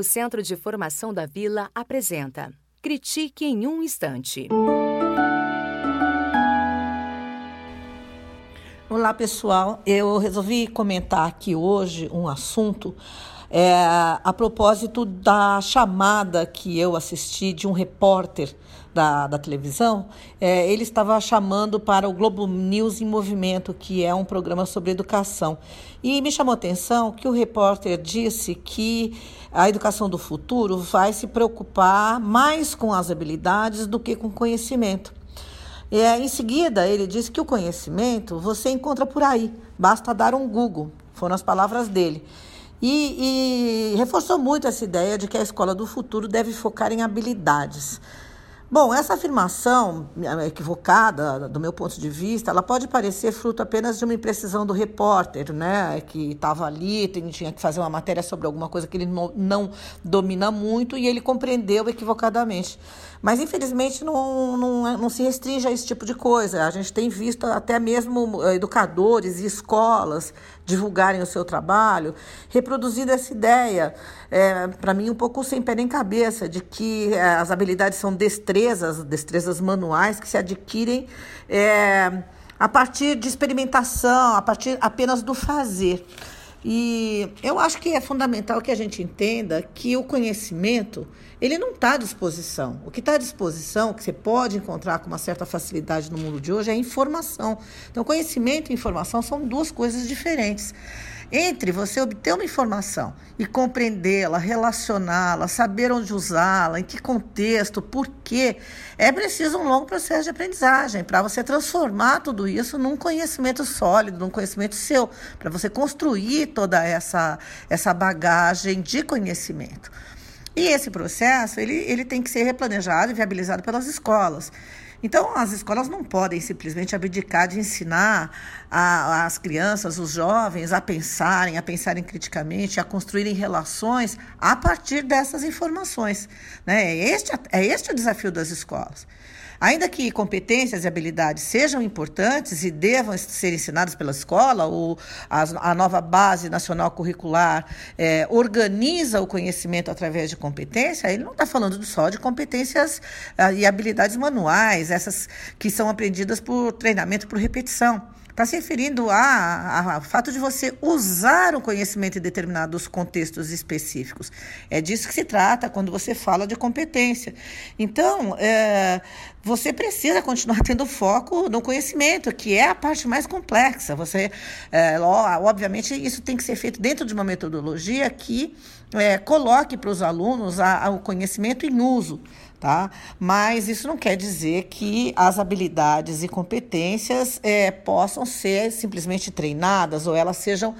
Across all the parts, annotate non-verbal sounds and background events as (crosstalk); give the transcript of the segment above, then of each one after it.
O Centro de Formação da Vila apresenta Critique em um Instante. Olá, pessoal. Eu resolvi comentar aqui hoje um assunto é, a propósito da chamada que eu assisti de um repórter da, da televisão, é, ele estava chamando para o Globo News em Movimento, que é um programa sobre educação. E me chamou a atenção que o repórter disse que a educação do futuro vai se preocupar mais com as habilidades do que com conhecimento. É, em seguida, ele disse que o conhecimento você encontra por aí, basta dar um Google. Foram as palavras dele. E, e reforçou muito essa ideia de que a escola do futuro deve focar em habilidades. Bom, essa afirmação é, equivocada, do meu ponto de vista, ela pode parecer fruto apenas de uma imprecisão do repórter, né, que estava ali, tinha que fazer uma matéria sobre alguma coisa que ele não, não domina muito e ele compreendeu equivocadamente. Mas, infelizmente, não, não, não se restringe a esse tipo de coisa. A gente tem visto até mesmo eh, educadores e escolas divulgarem o seu trabalho, reproduzindo essa ideia, é, para mim, um pouco sem pé nem cabeça, de que é, as habilidades são destrezas, destrezas manuais que se adquirem é, a partir de experimentação, a partir apenas do fazer. E eu acho que é fundamental que a gente entenda que o conhecimento ele não está à disposição. O que está à disposição, que você pode encontrar com uma certa facilidade no mundo de hoje, é informação. Então, conhecimento e informação são duas coisas diferentes. Entre você obter uma informação e compreendê-la, relacioná-la, saber onde usá-la, em que contexto, por quê, é preciso um longo processo de aprendizagem para você transformar tudo isso num conhecimento sólido, num conhecimento seu, para você construir toda essa, essa bagagem de conhecimento. E esse processo ele, ele tem que ser replanejado e viabilizado pelas escolas. Então, as escolas não podem simplesmente abdicar de ensinar a, as crianças, os jovens, a pensarem, a pensarem criticamente, a construírem relações a partir dessas informações. Né? É, este, é este o desafio das escolas. Ainda que competências e habilidades sejam importantes e devam ser ensinadas pela escola, ou a, nova base nacional curricular é, organiza o conhecimento através de competência, ele não está falando só de competências uh, e habilidades manuais, essas que são aprendidas por treinamento por repetição. Está se referindo ao fato de você usar o conhecimento em determinados contextos específicos. É disso que se trata quando você fala de competência. Então, é, você precisa continuar (laughs) tendo foco no conhecimento, que é a parte mais complexa. Você, é, obviamente, isso tem que ser feito dentro de uma metodologia que é, coloque para os alunos a, a, o conhecimento em uso tá? Mas isso não quer dizer que as habilidades e competências é, possam ser simplesmente treinadas ou elas sejam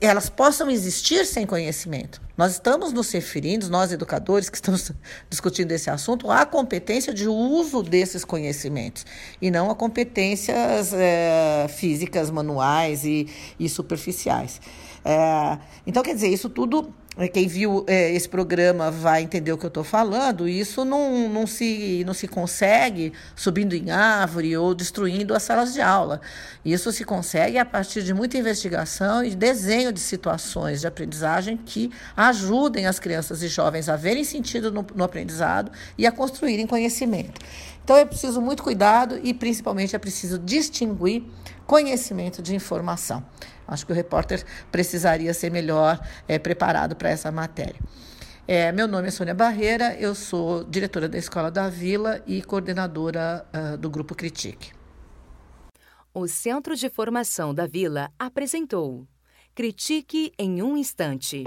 elas possam existir sem conhecimento. Nós estamos nos referindo, nós educadores que estamos (laughs) discutindo esse assunto, à competência de uso desses conhecimentos e não a competências é, físicas, manuais e, e superficiais. É, então, quer dizer, isso tudo quem viu é, esse programa vai entender o que eu estou falando. Isso não, não, se, não se consegue subindo em árvore ou destruindo as salas de aula. Isso se consegue a partir de muita investigação e desenho de situações de aprendizagem que ajudem as crianças e jovens a verem sentido no, no aprendizado e a construírem conhecimento. Então é preciso muito cuidado e principalmente é preciso distinguir conhecimento de informação. Acho que o repórter precisaria ser melhor é, preparado para essa matéria. É, meu nome é Sônia Barreira, eu sou diretora da Escola da Vila e coordenadora uh, do Grupo Critique. O Centro de Formação da Vila apresentou Critique em um Instante.